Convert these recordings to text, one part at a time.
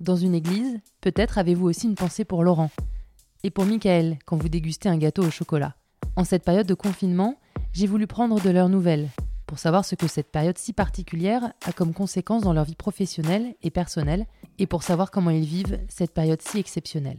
dans une église, peut-être avez-vous aussi une pensée pour Laurent. Et pour Michael quand vous dégustez un gâteau au chocolat. En cette période de confinement, j'ai voulu prendre de leurs nouvelles, pour savoir ce que cette période si particulière a comme conséquence dans leur vie professionnelle et personnelle, et pour savoir comment ils vivent cette période si exceptionnelle.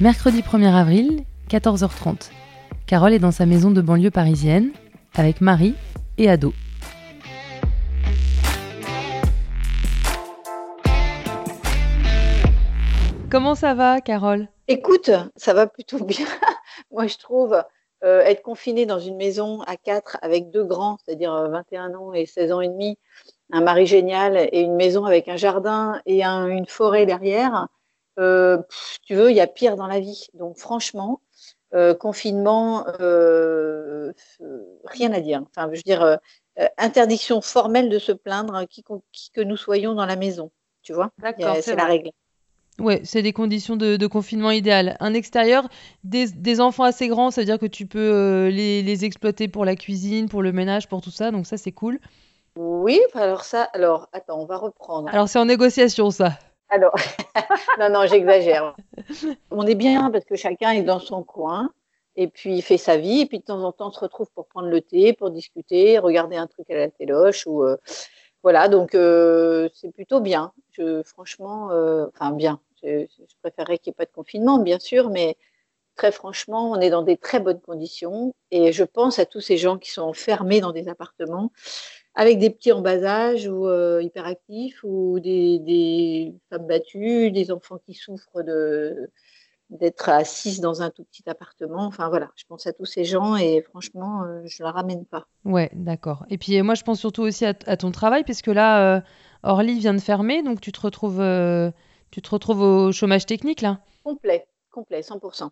Mercredi 1er avril, 14h30. Carole est dans sa maison de banlieue parisienne, avec Marie et Ado. Comment ça va, Carole? Écoute, ça va plutôt bien. Moi, je trouve euh, être confinée dans une maison à quatre avec deux grands, c'est-à-dire 21 euh, ans et 16 ans et demi, un mari génial et une maison avec un jardin et une forêt derrière. Euh, tu veux, il y a pire dans la vie. Donc, franchement, confinement, rien à dire. Enfin, je veux dire, interdiction formelle de se plaindre qui, que nous soyons dans la maison. Tu vois C'est la règle. Ouais, c'est des conditions de, confinement idéales. Un extérieur, des, enfants assez grands, ça veut dire que tu peux euh, les, exploiter pour la cuisine, pour le ménage, pour tout ça, donc ça c'est cool. Oui, alors ça, alors attends, on va reprendre. Alors c'est en négociation ça. Alors, non, non, j'exagère. On est bien parce que chacun est dans son coin et puis il fait sa vie et puis de temps en temps se retrouve pour prendre le thé, pour discuter, regarder un truc à la téloche ou euh, voilà, donc euh, c'est plutôt bien. Je, franchement, enfin bien. Je, préférerais qu'il n'y ait pas de confinement, bien sûr, mais très franchement, on est dans des très bonnes conditions. Et je pense à tous ces gens qui sont enfermés dans des appartements avec des petits en bas âge ou euh, hyperactifs ou des, femmes battues, des enfants qui souffrent de d'être assis dans un tout petit appartement. Enfin voilà, je pense à tous ces gens et franchement, euh, je ne la ramène pas. Ouais, d'accord. Et puis moi, je pense surtout aussi à, ton travail, puisque là, euh, Orly vient de fermer, donc tu te retrouves tu te retrouves au chômage technique là? Complet, complet, 100%.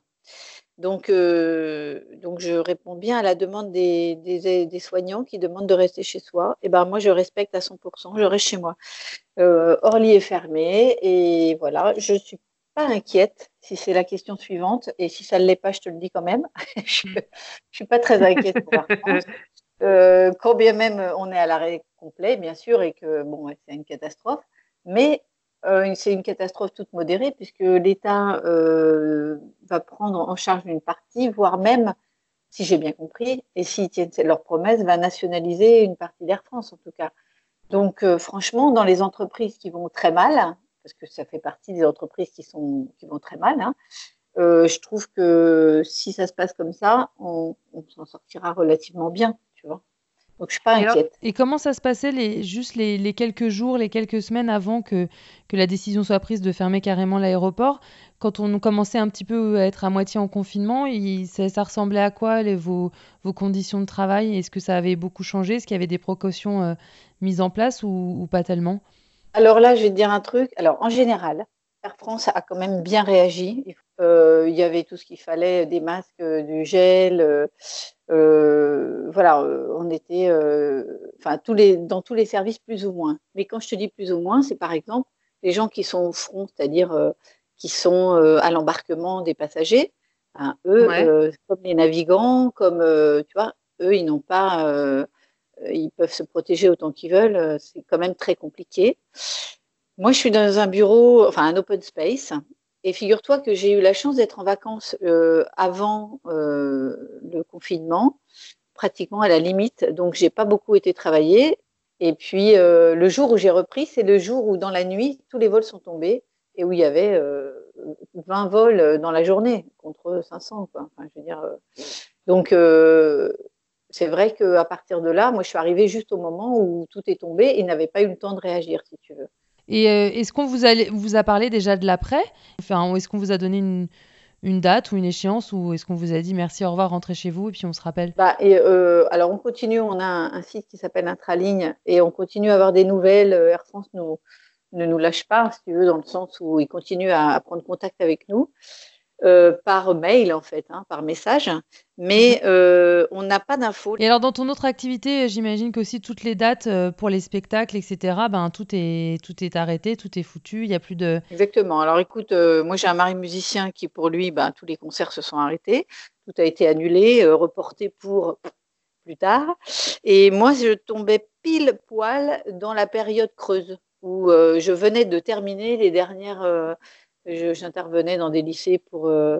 Donc, euh, donc je réponds bien à la demande des, des, soignants qui demandent de rester chez soi. Et eh ben moi, je respecte à 100%, je reste chez moi. Euh, Orly est fermé et voilà, je ne suis pas inquiète si c'est la question suivante. Et si ça ne l'est pas, je te le dis quand même. je ne suis pas très inquiète pour la France. Euh, quand bien même on est à l'arrêt complet, bien sûr, et que bon, c'est une catastrophe. Mais euh, c'est une catastrophe toute modérée puisque l'État euh, va prendre en charge une partie, voire même, si j'ai bien compris, et s'ils tiennent leur promesse, va nationaliser une partie d'Air France en tout cas. Donc euh, franchement, dans les entreprises qui vont très mal, parce que ça fait partie des entreprises qui, sont, qui vont très mal, hein, je trouve que si ça se passe comme ça, on, on s'en sortira relativement bien, tu vois. Donc, je suis pas inquiète. Et, comment ça se passait les, juste les, quelques jours, les quelques semaines avant que, que la décision soit prise de fermer carrément l'aéroport Quand on commençait un petit peu à être à moitié en confinement, ça, ressemblait à quoi les, vos, vos conditions de travail? Est-ce que ça avait beaucoup changé? Est-ce qu'il y avait des précautions euh, mises en place ou, pas tellement? Alors là, je vais te dire un truc. Alors, en général, Air France a quand même bien réagi. Il y avait tout ce qu'il fallait, des masques, du gel. Euh, euh, voilà, euh, on était, euh, enfin, tous les, dans tous les services plus ou moins. Mais quand je te dis plus ou moins, c'est par exemple les gens qui sont au front, c'est-à-dire qui sont à l'embarquement des passagers. Hein, eux, comme les navigants, comme tu vois, eux, ils n'ont pas, ils peuvent se protéger autant qu'ils veulent. c'est quand même très compliqué. Moi, je suis dans un bureau, enfin un open space, et figure-toi que j'ai eu la chance d'être en vacances euh, avant euh, le confinement, pratiquement à la limite. Donc, j'ai pas beaucoup été travailler. Et puis, euh, le jour où j'ai repris, c'est le jour où, dans la nuit, tous les vols sont tombés et où il y avait 20 vols dans la journée contre 500. Quoi. Je donc, c'est vrai qu'à partir de là, moi, je suis arrivée juste au moment où tout est tombé et n'avait pas eu le temps de réagir, si tu veux. Et euh, est-ce qu'on vous, a parlé déjà de l'après? Enfin, est-ce qu'on vous a donné une, date ou une échéance ou est-ce qu'on vous a dit merci, au revoir, rentrez chez vous et puis on se rappelle? Bah, et, euh, Alors on continue, on a un, site qui s'appelle Intraligne et on continue à avoir des nouvelles. Euh, Air France ne nous lâche pas, si tu veux, dans le sens où il continue à prendre contact avec nous. Euh, par mail en fait, hein, par message, mais mhm. euh, on n'a pas d'infos. Et alors dans ton autre activité, j'imagine qu'aussi toutes les dates euh, pour les spectacles, etc. Ben tout est tout est arrêté, tout est foutu, il y a plus de. Exactement. Alors écoute, moi j'ai un mari musicien qui pour lui, ben, tous les concerts se sont arrêtés, tout a été annulé, reporté pour plus tard, et moi je tombais pile poil dans la période creuse où je venais de terminer les dernières j'intervenais dans des lycées pour, euh,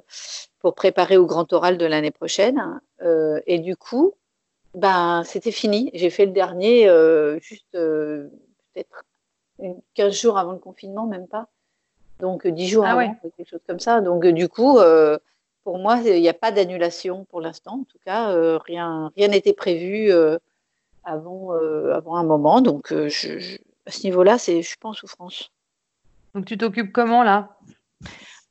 pour préparer au grand oral de l'année prochaine. Euh, et du coup, ben, c'était fini. J'ai fait le dernier euh, juste peut-être 15 jours avant le confinement, même pas. Donc 10 jours ah avant, quelque chose comme ça. Donc du coup, pour moi, il n'y a pas d'annulation pour l'instant. En tout cas, rien rien n'était prévu avant, avant un moment. Donc je, à ce niveau-là, je suis pas en souffrance. Donc tu t'occupes comment là?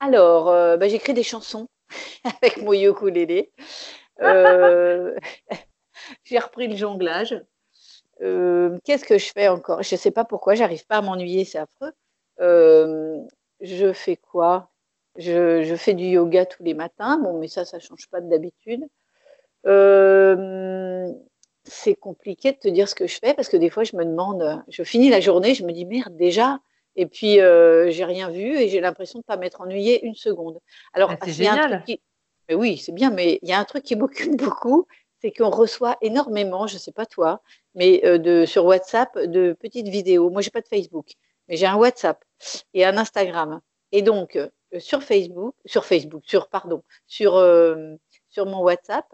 Alors, euh, bah, j'écris des chansons avec mon ukulélé. Euh, j'ai repris le jonglage. Euh, qu'est-ce que je fais encore? Je ne sais pas pourquoi, j'arrive pas à m'ennuyer, c'est affreux. je fais quoi? Je, fais du yoga tous les matins, bon, mais ça, ça ne change pas d'habitude. c'est compliqué de te dire ce que je fais parce que des fois, je me demande, je finis la journée, je me dis merde, déjà, et puis, euh, j'ai rien vu et j'ai l'impression de ne pas m'être ennuyée une seconde. Alors, ah, c'est génial. mais oui, c'est bien, mais il y a un truc qui m'occupe beaucoup, c'est qu'on reçoit énormément, je ne sais pas toi, mais euh, de, sur WhatsApp, de petites vidéos. Moi, j'ai pas de Facebook, mais j'ai un WhatsApp et un Instagram. Et donc, euh, sur Facebook, sur Facebook, sur, pardon, sur, sur mon WhatsApp,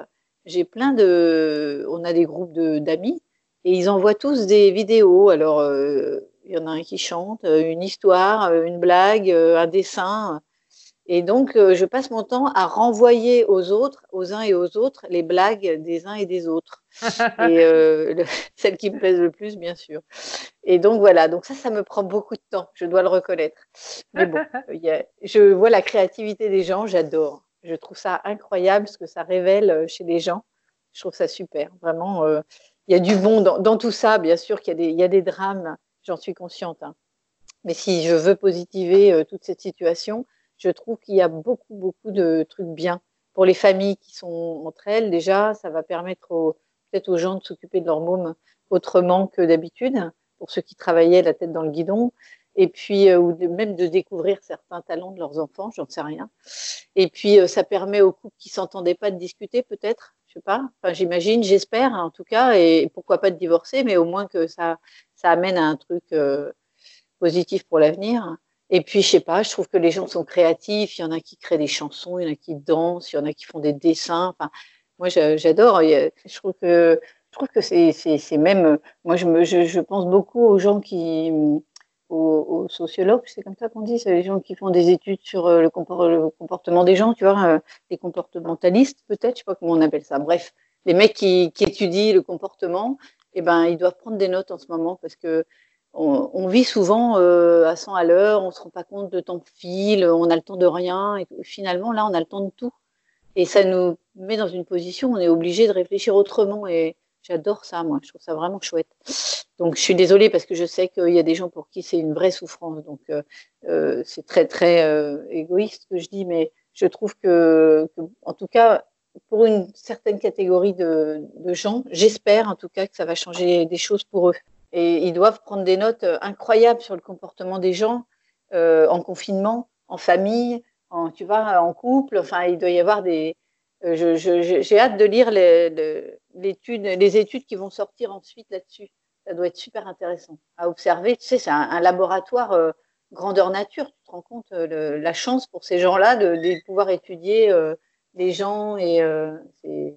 j'ai plein de. On a des groupes d'amis et ils envoient tous des vidéos. Alors, il y en a un qui chante, euh, une histoire, euh, une blague, euh, un dessin. Et donc, je passe mon temps à renvoyer aux autres, aux uns et aux autres, les blagues des uns et des autres. et celles qui me plaisent le plus, bien sûr. Et donc, voilà. Donc, ça, ça me prend beaucoup de temps. Je dois le reconnaître. Mais bon, je vois la créativité des gens. J'adore. Je trouve ça incroyable ce que ça révèle chez les gens. Je trouve ça super. Vraiment, il y a du bon dans, tout ça. Bien sûr qu'il y, y, a des drames j'en suis consciente. Hein. Mais si je veux positiver euh, toute cette situation, je trouve qu'il y a beaucoup, beaucoup de trucs bien. Pour les familles qui sont entre elles, déjà, ça va permettre peut-être aux gens de s'occuper de leur môme autrement que d'habitude, pour ceux qui travaillaient la tête dans le guidon, et puis euh, ou même de découvrir certains talents de leurs enfants, j'en sais rien. Et puis euh, ça permet aux couples qui s'entendaient pas de discuter peut-être, je sais pas. Enfin j'imagine, j'espère en tout cas, et pourquoi pas de divorcer, mais au moins que ça ça amène à un truc euh, positif pour l'avenir. Et puis, je sais pas, je trouve que les gens sont créatifs. Il y en a qui créent des chansons, il y en a qui dansent, il y en a qui font des dessins. Enfin, moi, j'adore. Je trouve que je trouve que c'est même. Moi, je, pense beaucoup aux gens qui, aux, sociologues, c'est comme ça qu'on dit, c'est les gens qui font des études sur euh, le, comportement des gens, tu vois, euh, les comportementalistes peut-être, je sais pas comment on appelle ça. Bref, les mecs qui étudient le comportement eh ben, ils doivent prendre des notes en ce moment parce que on, vit souvent euh, à 100 à l'heure, on se rend pas compte de temps file, on a le temps de rien. Et finalement, là, on a le temps de tout. Et ça nous met dans une position où on est obligé de réfléchir autrement. Et j'adore ça, moi. Je trouve ça vraiment chouette. Donc, je suis désolée parce que je sais qu'il y a des gens pour qui c'est une vraie souffrance. Donc, euh, euh, c'est très, très égoïste ce que je dis, mais je trouve que, en tout cas, pour une certaine catégorie de, gens. J'espère en tout cas que ça va changer des choses pour eux. Et ils doivent prendre des notes euh, incroyables sur le comportement des gens euh, en confinement, en famille, en, tu vois, en couple. Enfin, il doit y avoir des. Euh, j'ai hâte de lire les, les études qui vont sortir ensuite là-dessus. Ça doit être super intéressant à observer. Tu sais, c'est un, laboratoire grandeur nature. Tu te rends compte la chance pour ces gens-là de, pouvoir étudier les gens et euh, c'est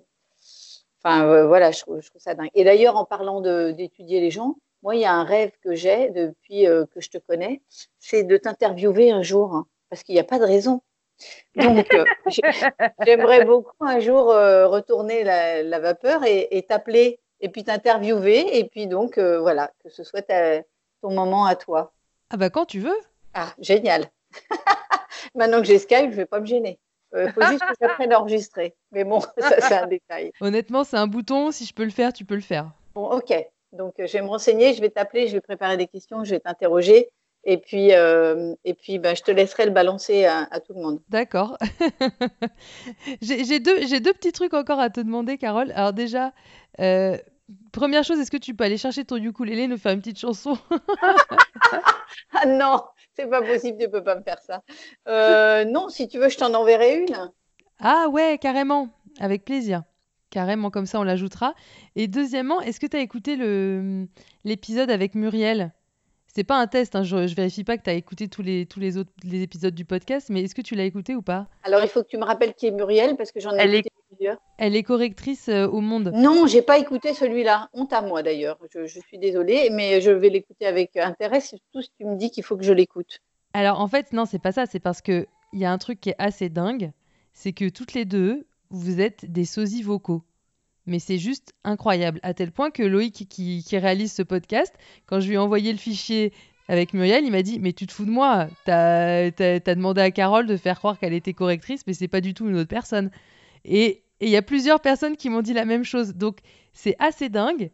enfin euh, voilà je trouve, ça dingue. Et d'ailleurs en parlant d'étudier les gens moi il y a un rêve que j'ai depuis euh, que je te connais c'est de t'interviewer un jour hein, parce qu'il n'y a pas de raison. Donc j'aimerais beaucoup un jour retourner la, vapeur et t'appeler et puis t'interviewer et puis donc voilà que ce soit ton moment à toi. Ah bah quand tu veux. Ah génial. Maintenant que j'ai Skype je vais pas me gêner Il faut juste que j'apprenne à enregistrer. Mais bon, ça, c'est un détail. Honnêtement, c'est un bouton. Si je peux le faire, tu peux le faire. Bon, ok. Donc, je vais me renseigner, je vais t'appeler, je vais préparer des questions, je vais t'interroger. Et puis, euh, et puis bah, je te laisserai le balancer à, tout le monde. D'accord. j'ai deux, deux, petits trucs encore à te demander, Carole. Alors déjà, euh, première chose, est-ce que tu peux aller chercher ton ukulélé, nous faire une petite chanson? Ah non, c'est pas possible, tu peux pas me faire ça. Euh, non, si tu veux, je t'en enverrai une. Ah ouais, carrément, avec plaisir. Carrément, comme ça, on l'ajoutera. Et deuxièmement, est-ce que tu as écouté l'épisode avec Muriel? C'est pas un test, hein, je, ne vérifie pas que tu as écouté tous les, tous les autres les épisodes du podcast, mais est-ce que tu l'as écouté ou pas? Alors il faut que tu me rappelles qui est Muriel parce que j'en ai elle écouté Elle est correctrice euh, au Monde. Non, j'ai pas écouté celui-là. Honte à moi d'ailleurs. Je, suis désolée, mais je vais l'écouter avec intérêt, surtout si tu me dis qu'il faut que je l'écoute. Alors en fait, non, c'est pas ça. C'est parce que il y a un truc qui est assez dingue, c'est que toutes les deux, vous êtes des sosies vocaux mais c'est juste incroyable. À tel point que Loïc, qui, réalise ce podcast, quand je lui ai envoyé le fichier avec Muriel, il m'a dit Mais tu te fous de moi T'as as, demandé à Carole de faire croire qu'elle était correctrice, mais c'est pas du tout une autre personne. Et il y a plusieurs personnes qui m'ont dit la même chose. Donc c'est assez dingue.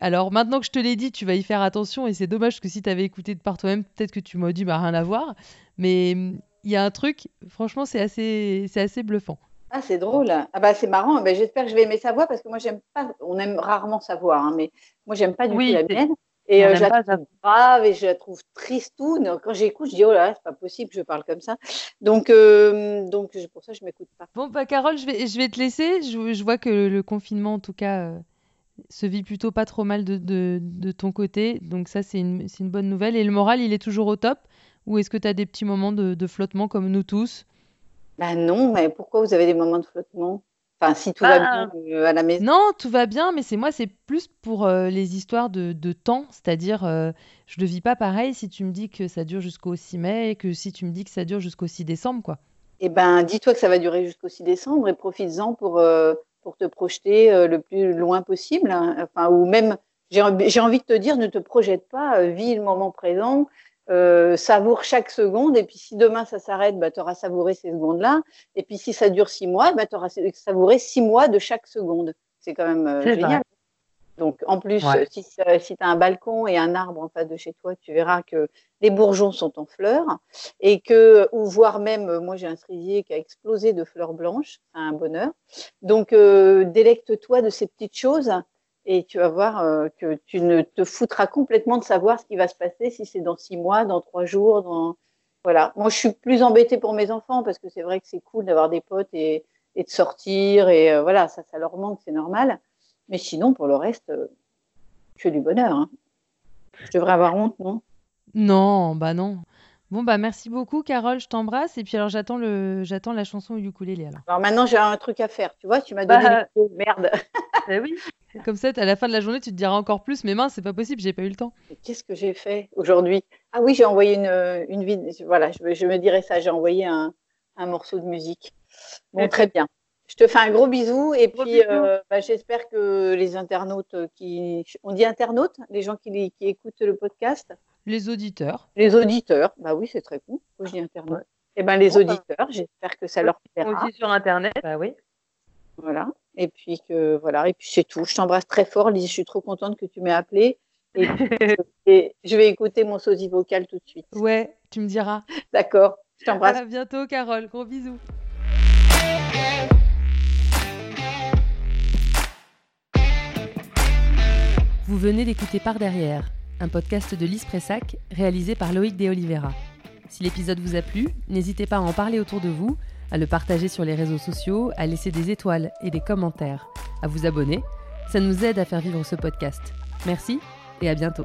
Alors maintenant que je te l'ai dit, tu vas y faire attention et c'est dommage que si tu avais écouté de par toi-même, peut-être que tu m'aurais dit bah rien à voir. Mais il y a un truc, franchement, c'est assez, c'est assez bluffant. Ah, c'est drôle. Ah bah c'est marrant. Ben, j'espère que je vais aimer sa voix parce que moi j'aime pas. On aime rarement sa voix, hein, mais moi j'aime pas du tout la mienne. Et euh, je la trouve grave et je la trouve tristoune. Quand j'écoute, je dis oh là, là c'est pas possible, je parle comme ça. Donc euh, donc pour ça je m'écoute pas. Bon bah Carole, je vais je vais te laisser. Je, je vois que le, confinement en tout cas euh, se vit plutôt pas trop mal de, de, de ton côté. Donc ça c'est une, une bonne nouvelle. Et le moral il est toujours au top? Ou est-ce que tu as des petits moments de, de flottement comme nous tous? Ben non, mais pourquoi vous avez des moments de flottement? Enfin, si tout va bah, bien euh, à la maison. Non, tout va bien, mais c'est moi, c'est plus pour euh, les histoires de, de temps, c'est-à-dire, euh, je le vis pas pareil si tu me dis que ça dure jusqu'au 6 mai que si tu me dis que ça dure jusqu'au 6 décembre, quoi. Eh ben, dis-toi que ça va durer jusqu'au 6 décembre et profites-en pour, pour te projeter le plus loin possible. Hein. Enfin, ou même, j'ai envie de te dire, ne te projette pas, vis le moment présent, euh, savoure chaque seconde. Et puis, si demain ça s'arrête, bah, tu auras savouré ces secondes-là. Et puis, si ça dure six mois, bah, tu auras savouré six mois de chaque seconde. C'est quand même euh, génial. Donc, en plus, si, tu as un balcon et un arbre en face de chez toi, tu verras que les bourgeons sont en fleurs et que, ou voire même, moi j'ai un cerisier qui a explosé de fleurs blanches, c'est un bonheur. Donc, euh, délecte-toi de ces petites choses et tu vas voir euh, que tu ne te foutras complètement de savoir ce qui va se passer si c'est dans six mois, dans trois jours, dans voilà. Moi, je suis plus embêtée pour mes enfants parce que c'est vrai que c'est cool d'avoir des potes et, et, de sortir et euh, voilà, ça, ça leur manque, c'est normal. Mais sinon, pour le reste, euh, je fais du bonheur. Hein. Je devrais avoir honte, non? Non, bah non. Bon bah merci beaucoup Carole, je t'embrasse et puis alors j'attends le j'attends la chanson au ukulélé alors. Alors maintenant j'ai un truc à faire, tu vois, tu m'as donné bah, merde. Eh oui. Comme ça, à la fin de la journée, tu te diras encore plus, mais mince, c'est pas possible, j'ai pas eu le temps. Qu'est-ce que j'ai fait aujourd'hui? Ah oui, j'ai envoyé une, une vidéo. Voilà, je, me dirais ça, j'ai envoyé un, un, morceau de musique. Bon, très bien. Je te fais un gros bisou et puis euh, bah, j'espère que les internautes qui. On dit internautes Les gens qui, qui écoutent le podcast? Les auditeurs. Les auditeurs, bah oui, c'est très cool. Je dis internautes. Eh ben, les auditeurs, j'espère que ça leur plaira. Aussi sur Internet, bah oui. Voilà. Et puis que voilà, et puis c'est tout. Je t'embrasse très fort, Lise. Je suis trop contente que tu m'aies appelé. Et, je vais écouter mon sosie vocal tout de suite. Ouais, tu me diras. D'accord. Je t'embrasse. À bientôt, Carole. Gros bisous. Vous venez d'écouter Par derrière, un podcast de Lise Pressac réalisé par Loïc De Oliveira. Si l'épisode vous a plu, n'hésitez pas à en parler autour de vous à le partager sur les réseaux sociaux, à laisser des étoiles et des commentaires, à vous abonner. Ça nous aide à faire vivre ce podcast. Merci et à bientôt.